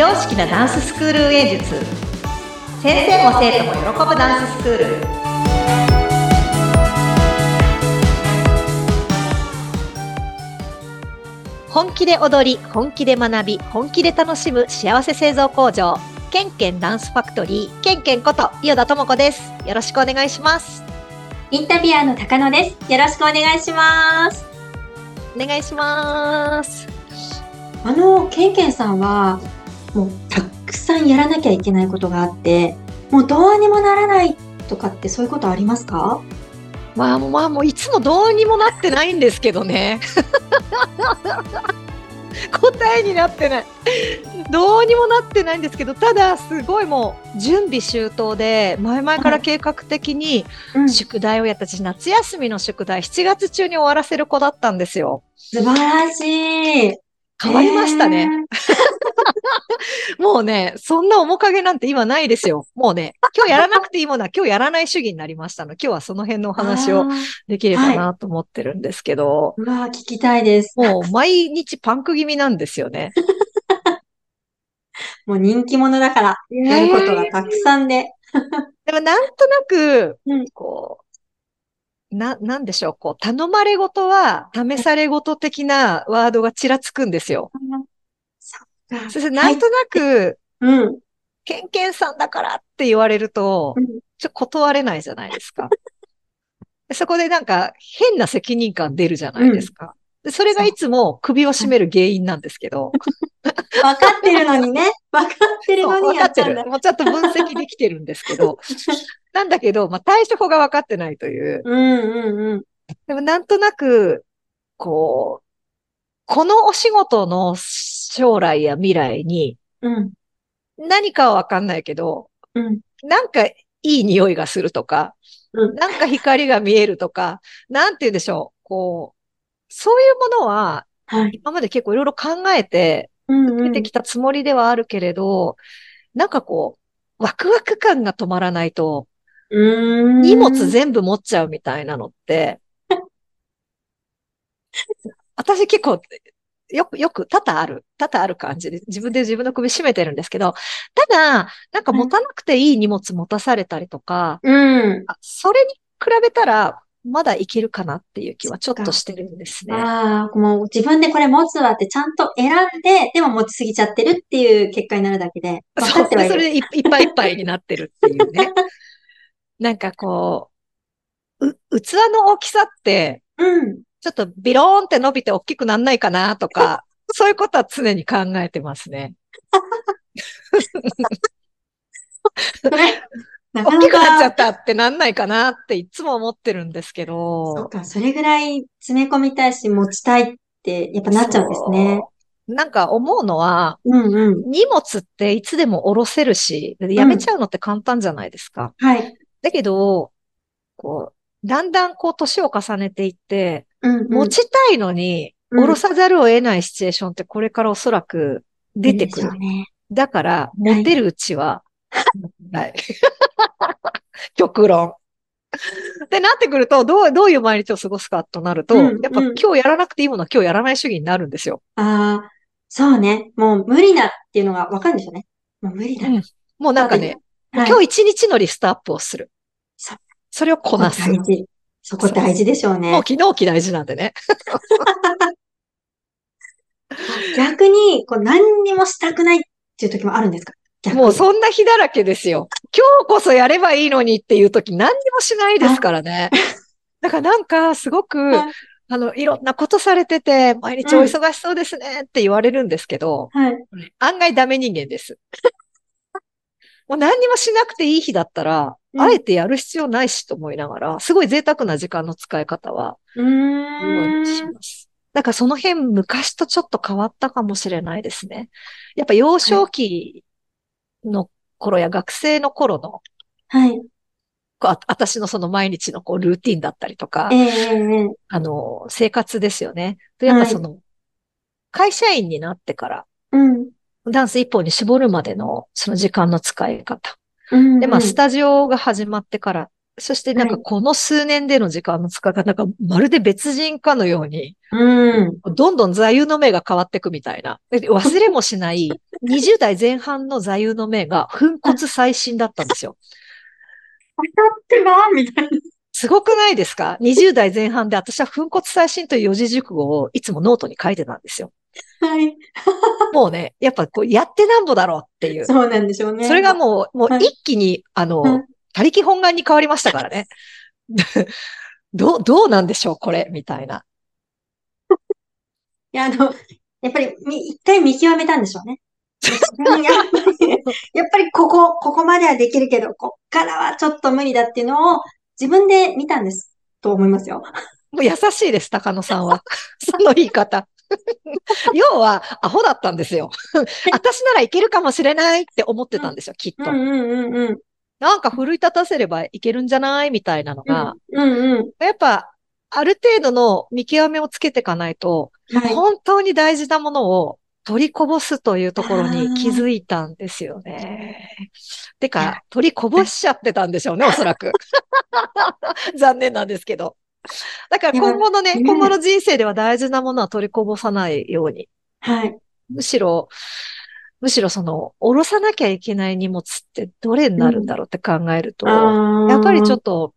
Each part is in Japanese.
常識なダンススクール運営術。先生も生徒も喜ぶダンススクール。本気で踊り本気で学び本気で楽しむ幸せ製造工場。ケンケンダンスファクトリー。ケンケンこと伊予田智子です。よろしくお願いします。インタビュアーの高野です。よろしくお願いします。お願いします。あのケンケンさんはもうたくさんやらなきゃいけないことがあってもうどうにもならないとかってそういうことありますか？まあまあもういつもどうにもなってないんですけどね。答えになってない。どうにもなってないんですけど、ただすごいもう準備周到で、前々から計画的に宿題をやったし、夏休みの宿題7月中に終わらせる子だったんですよ。素晴らしい。変わりましたね。もうね、そんな面影なんて今ないですよ。もうね、今日やらなくていいものは今日やらない主義になりましたの。今日はその辺のお話をできればなと思ってるんですけど。うわ聞きたいです。もう毎日パンク気味なんですよね。もう人気者だから、やることがたくさんで。でもなんとなく、こう、な、なんでしょう、こう、頼まれごとは、試されごと的なワードがちらつくんですよ。そして、なんとなく、うん。ケンケンさんだからって言われると、ちょっと断れないじゃないですか。そこでなんか変な責任感出るじゃないですか。でそれがいつも首を絞める原因なんですけど。分かってるのにね。分かってるのに分かってる。もうちょっと分析できてるんですけど。なんだけど、まあ、対処法が分かってないという。うんうんうん。でもなんとなく、こう、このお仕事の将来や未来に、何かはわかんないけど、うん、なんかいい匂いがするとか、うん、なんか光が見えるとか、なんて言うんでしょう、こう、そういうものは、今まで結構いろいろ考えて、出てきたつもりではあるけれど、なんかこう、ワクワク感が止まらないと、荷物全部持っちゃうみたいなのって、私結構、よく、よく、多々ある、多々ある感じで、自分で自分の首絞めてるんですけど、ただ、なんか持たなくていい荷物持たされたりとか、うん、それに比べたら、まだいけるかなっていう気はちょっとしてるんですね。ああ、もう自分でこれ持つわってちゃんと選んで、でも持ちすぎちゃってるっていう結果になるだけで。そう、それでいっぱいいっぱいになってるっていうね。なんかこう、う、器の大きさって、うん。ちょっとビローンって伸びて大きくなんないかなとか、そういうことは常に考えてますね。大きくなっちゃったってなんないかなっていつも思ってるんですけど。そうか、それぐらい詰め込みたいし持ちたいってやっぱなっちゃうんですね。なんか思うのは、うんうん、荷物っていつでも下ろせるし、やめちゃうのって簡単じゃないですか。うん、はい。だけど、こう、だんだんこう年を重ねていって、うんうん、持ちたいのに、下ろさざるを得ないシチュエーションってこれからおそらく出てくる。ね、だから、持てるうちは、はい。極論。ってなってくると、どう、どういう毎日を過ごすかとなると、うんうん、やっぱ今日やらなくていいものは今日やらない主義になるんですよ。ああ、そうね。もう無理だっていうのがわかるんですよね。もう無理だ。うん、もうなんかね、はい、今日一日のリストアップをする。そそれをこなす。大事。そこ大事でしょうね。もう昨日期大事なんでね。逆に、こう何にもしたくないっていう時もあるんですか？もうそんな日だらけですよ。今日こそやればいいのにっていう時何にもしないですからね。だからなんかすごく、あの、いろんなことされてて、毎日お忙しそうですねって言われるんですけど、はい、案外ダメ人間です。もう何にもしなくていい日だったら、うん、あえてやる必要ないしと思いながら、すごい贅沢な時間の使い方は、うん、します。だからその辺昔とちょっと変わったかもしれないですね。やっぱ幼少期の頃や学生の頃の、はい。あ私のその毎日のこうルーティンだったりとか、えー、あの、生活ですよね。と、やっぱその、はい、会社員になってから、うん、ダンス一本に絞るまでのその時間の使い方。うんうん、で、まあ、スタジオが始まってから、そしてなんかこの数年での時間の使い方、なんかまるで別人かのように、うん。どんどん座右の銘が変わっていくみたいな。で忘れもしない 20代前半の座右の銘が粉骨最新だったんですよ。当たってばみたいな。すごくないですか ?20 代前半で私は粉骨最新という四字熟語をいつもノートに書いてたんですよ。はい。もうね、やっぱこうやってなんぼだろうっていう。そうなんでしょうね。それがもう、もうはい一気に、あのはい、他力本願に変わりましたからね。どう、どうなんでしょうこれ、みたいな。いや、あの、やっぱりみ、一回見極めたんでしょうね。うんやっぱり、やっぱりここ、ここまではできるけど、こっからはちょっと無理だっていうのを自分で見たんです。と思いますよ。もう優しいです、高野さんは。その言い方。要は、アホだったんですよ。私ならいけるかもしれないって思ってたんですよ、きっと。うんうんうんうん。なんか奮い立たせればいけるんじゃないみたいなのが、うんうん。やっぱ、ある程度の見極めをつけていかないと、はい。本当に大事なものを取りこぼすというところに気づいたんですよね。てか、取りこぼしちゃってたんでしょうね、おそらく。残念なんですけど。だから今後のね、今後の人生では大事なものは取りこぼさないように。はい。むしろ、むしろその、下ろさなきゃいけない荷物ってどれになるんだろうって考えると、やっぱりちょっっと、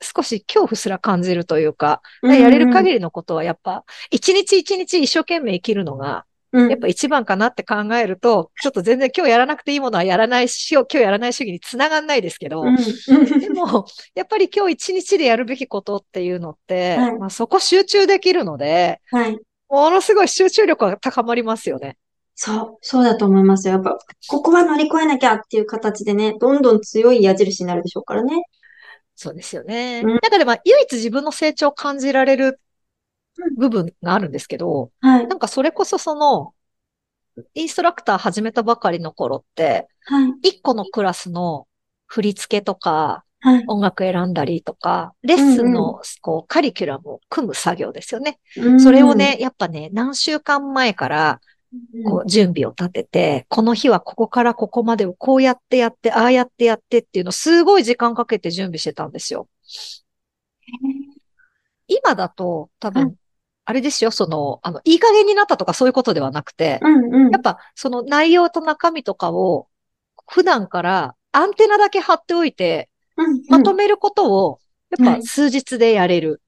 少し恐怖すら感じるというか、とやれる限りのことはやっぱ、一日一日一生懸命生きるのが、りやっぱ一番かなって考えると、ちょっと全然今日やらなくていいものはやらないし、今日やらない主義につながんないですけど、うんでも、やっぱり今日一日でやるべきことっていうのって、はいまあ、そこ集中できるので、はい。ものすごい集中力が高まりますよね。そう、そうだと思いますよ。やっぱ、ここは乗り越えなきゃっていう形でね、どんどん強い矢印になるでしょうからね。そうですよね。うんだからまあ、唯一自分の成長を感じられる部分があるんですけど、はい。なんかそれこそその、インストラクター始めたばかりの頃って、はい。一個のクラスの振り付けとか、はい。音楽選んだりとか、レッスンのこうカリキュラムを組む作業ですよね。それをね、やっぱね、何週間前からうん、こう準備を立てて、この日はここからここまでをこうやってやって、ああやってやってっていうのをすごい時間かけて準備してたんですよ。今だと多う分、あれですよ、その、あの、いい加減になったとかそういうことではなくて、うんうん。やっぱその内容と中身とかを普段からアンテナだけ貼っておいて、うんまとめることを、やっはい。ぱ数日でやれる。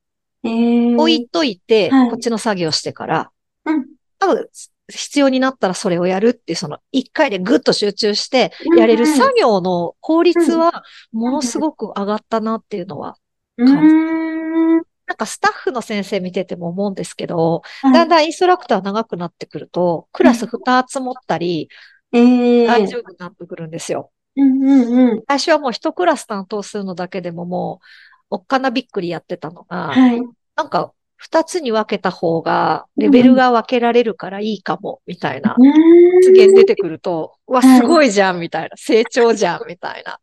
え。ー置いといて、はい。こっちの作業してから、うん。多分必要になったらそれをやるっていう、その一回でぐっと集中してやれる作業の効率はものすごく上がったなっていうのは、うーん。なんかスタッフの先生見てても思うんですけど、はいだんだんインストラクター長くなってくると、クラス2つ持ったり、ええ大丈夫になってくるんですよ。うんうんうん。最初はもう一クラス担当するのだけでももう、おっかなびっくりやってたのが、はい。なんか、二つに分けた方が、レベルが分けられるからいいかも、みたいな発言出てくると、うわ、はいすごいじゃん、みたいな。成長じゃん、みたいな。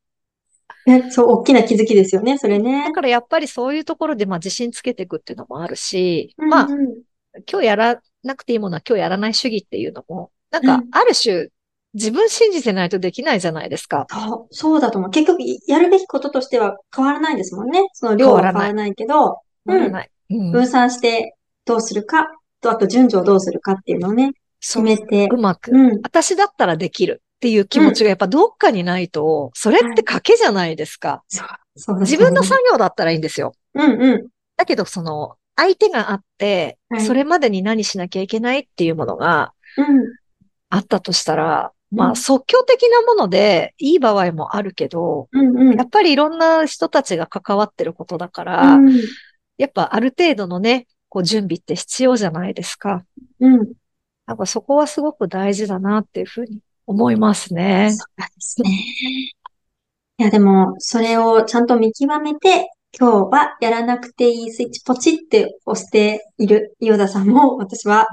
ねそう、大きな気づきですよね、それねだ。からやっぱりそういうところで、まあ自信つけていくっていうのもあるし、まあうん、うん今日やらなくていいものは今日やらない主義っていうのも、なんかうん、ある種、自分信じてないとできないじゃないですか。そう、そうだと思う。結局、やるべきこととしては変わらないですもんね。その量は変わらないけど。うん分散してどうするか、と、あと順序をどうするかっていうのをね、決めてう。まく。うん。私だったらできるっていう気持ちがやっぱどっかにないと、それって賭けじゃないですか。自分の作業だったらいいんですよ。うんうん。だけど、その、相手があっては、いそれまでに何しなきゃいけないっていうものがうん。あったとしたら、まあ、うん即興的なものでいい場合もあるけど、うんうんや。っぱりいろんな人たちが関わってることだから、うん。やっぱある程度のね、こう準備って必要じゃないですか。うん。なんかそこはすごく大事だなっていうふうに思いますね。そうですね。いや、でも、それをちゃんと見極めて、今日はやらなくていいスイッチポチって押している伊予田さんも、私は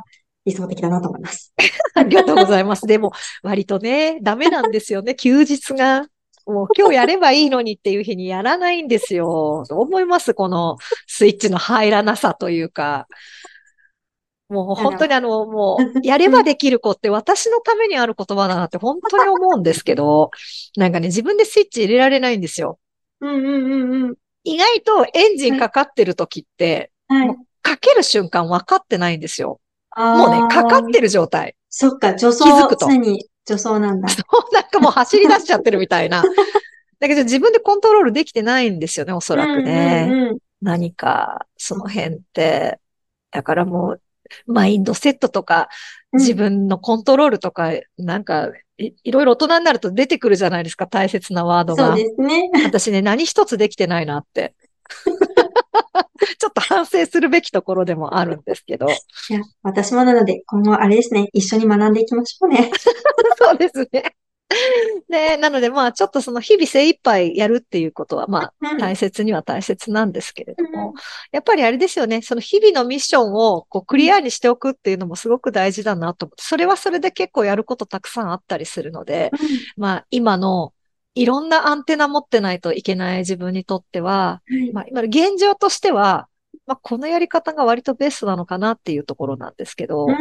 理想的だなと思います。ありがとうございます。でも、割とね、ダメなんですよね、休日が。もう今日やればいいのにっていう日にやらないんですよ。どう思いますこのスイッチの入らなさというか。もう本当にあの、もう、やればできる子って私のためにある言葉だなって本当に思うんですけど、なんかね、自分でスイッチ入れられないんですよ。うんうんうんうん。意外とエンジンかかってる時って、はい。かける瞬間分かってないんですよ。ももうね、かかってる状態。そっか、助走、気づくと常に助走なんだ。なんかもう走り出しちゃってるみたいな。だけど自分でコントロールできてないんですよね、おそらくね。うんうんうん何か、その辺って。だからもう、マインドセットとか、うん自分のコントロールとか、なんかい、いろいろ大人になると出てくるじゃないですか、大切なワードがそう。ですね。私ね、何一つできてないなって。ちょっと反省するべきところでもあるんですけど。いや、私もなので、今後あれですね、一緒に学んでいきましょうね。そうですね。で、なのでまあちょっとその日々精一杯やるっていうことはまあうん。大切には大切なんですけれどうん。も、やっぱりあれですよね、その日々のミッションをこうクリアにしておくっていうのもすごく大事だなと思って、それはそれで結構やることたくさんあったりするので、まあ今のいろんなアンテナ持ってないといけない自分にとっては、はい。まあ今の現状としては、まあこのやり方が割とベストなのかなっていうところなんですけど、わ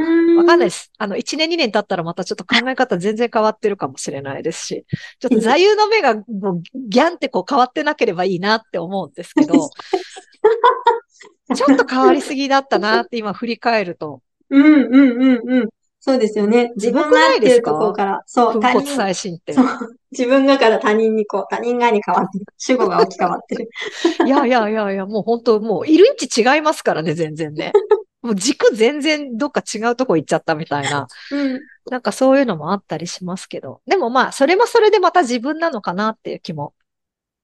かんないい。です。あの、1年2年経ったらまたちょっと考え方全然変わってるかもしれないですし、ちょっと座右の目がもうギャンってこう変わってなければいいなって思うんですけど、ちょっと変わりすぎだったなって今振り返ると、うんうんうんうん。そうですよね。自分が合ってるところから、そう、他人、最新って。そう、自分がから他人にこう、他人側に変わってる。主語が置き換わってる。いやいやいやいや、もう本当もういる位置違いますからね、全然ね。もう軸全然どっか違うとこ行っちゃったみたいな。うん。なんかそういうのもあったりしますけど。でもまあ、それもそれでまた自分なのかなっていう気も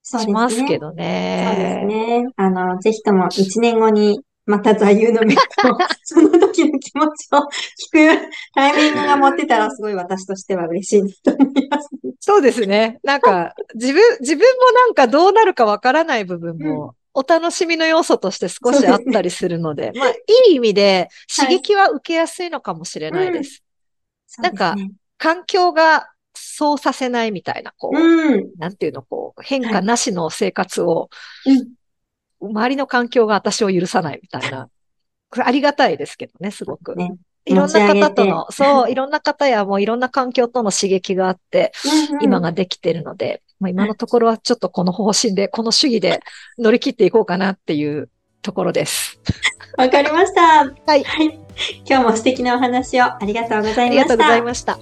し。ますすけどそうですね。ね。あの、ぜひとも一年後に、また座右の銘と、その時の気持ちを聞くタイミングが持ってたら、すごい私としては嬉しいなと思います。そうですね。なんか、自分、自分もなんかどうなるかわからない部分も、お楽しみの要素として少しあったりするので、まあ、いい意味で刺激は受けやすいのかもしれないです。なんかそうですね環境がそうさせないみたいな、こう、うん。なんていうの、こう、変化なしの生活を、うん周りの環境が私を許さないみたいな。これありがたいですけどね、すごく。ねいろんな方と持の、そう、いろんな方やもういろんな環境との刺激があって、うんうん今ができてるので、まあ、今のところはちょっとこの方針で、この主義で乗り切っていこうかなっていうところです。わかりました。はい今日も素敵なお話をありがとうござあいました。りがとうございました。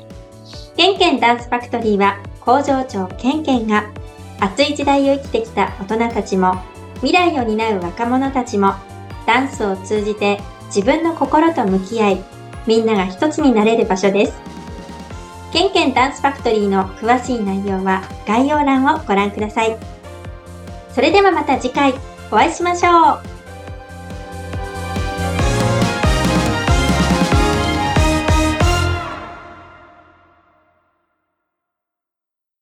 ケンケンダンスファクトリーは工場長ケンケンが熱い時代を生きてきた大人たちも未来を担う若者たちもダンスを通じて自分の心と向き合いみんなが一つになれる場所です。ケンケンダンスファクトリーの詳しい内容は概要欄をご覧ください。それではまた次回お会いしましょう。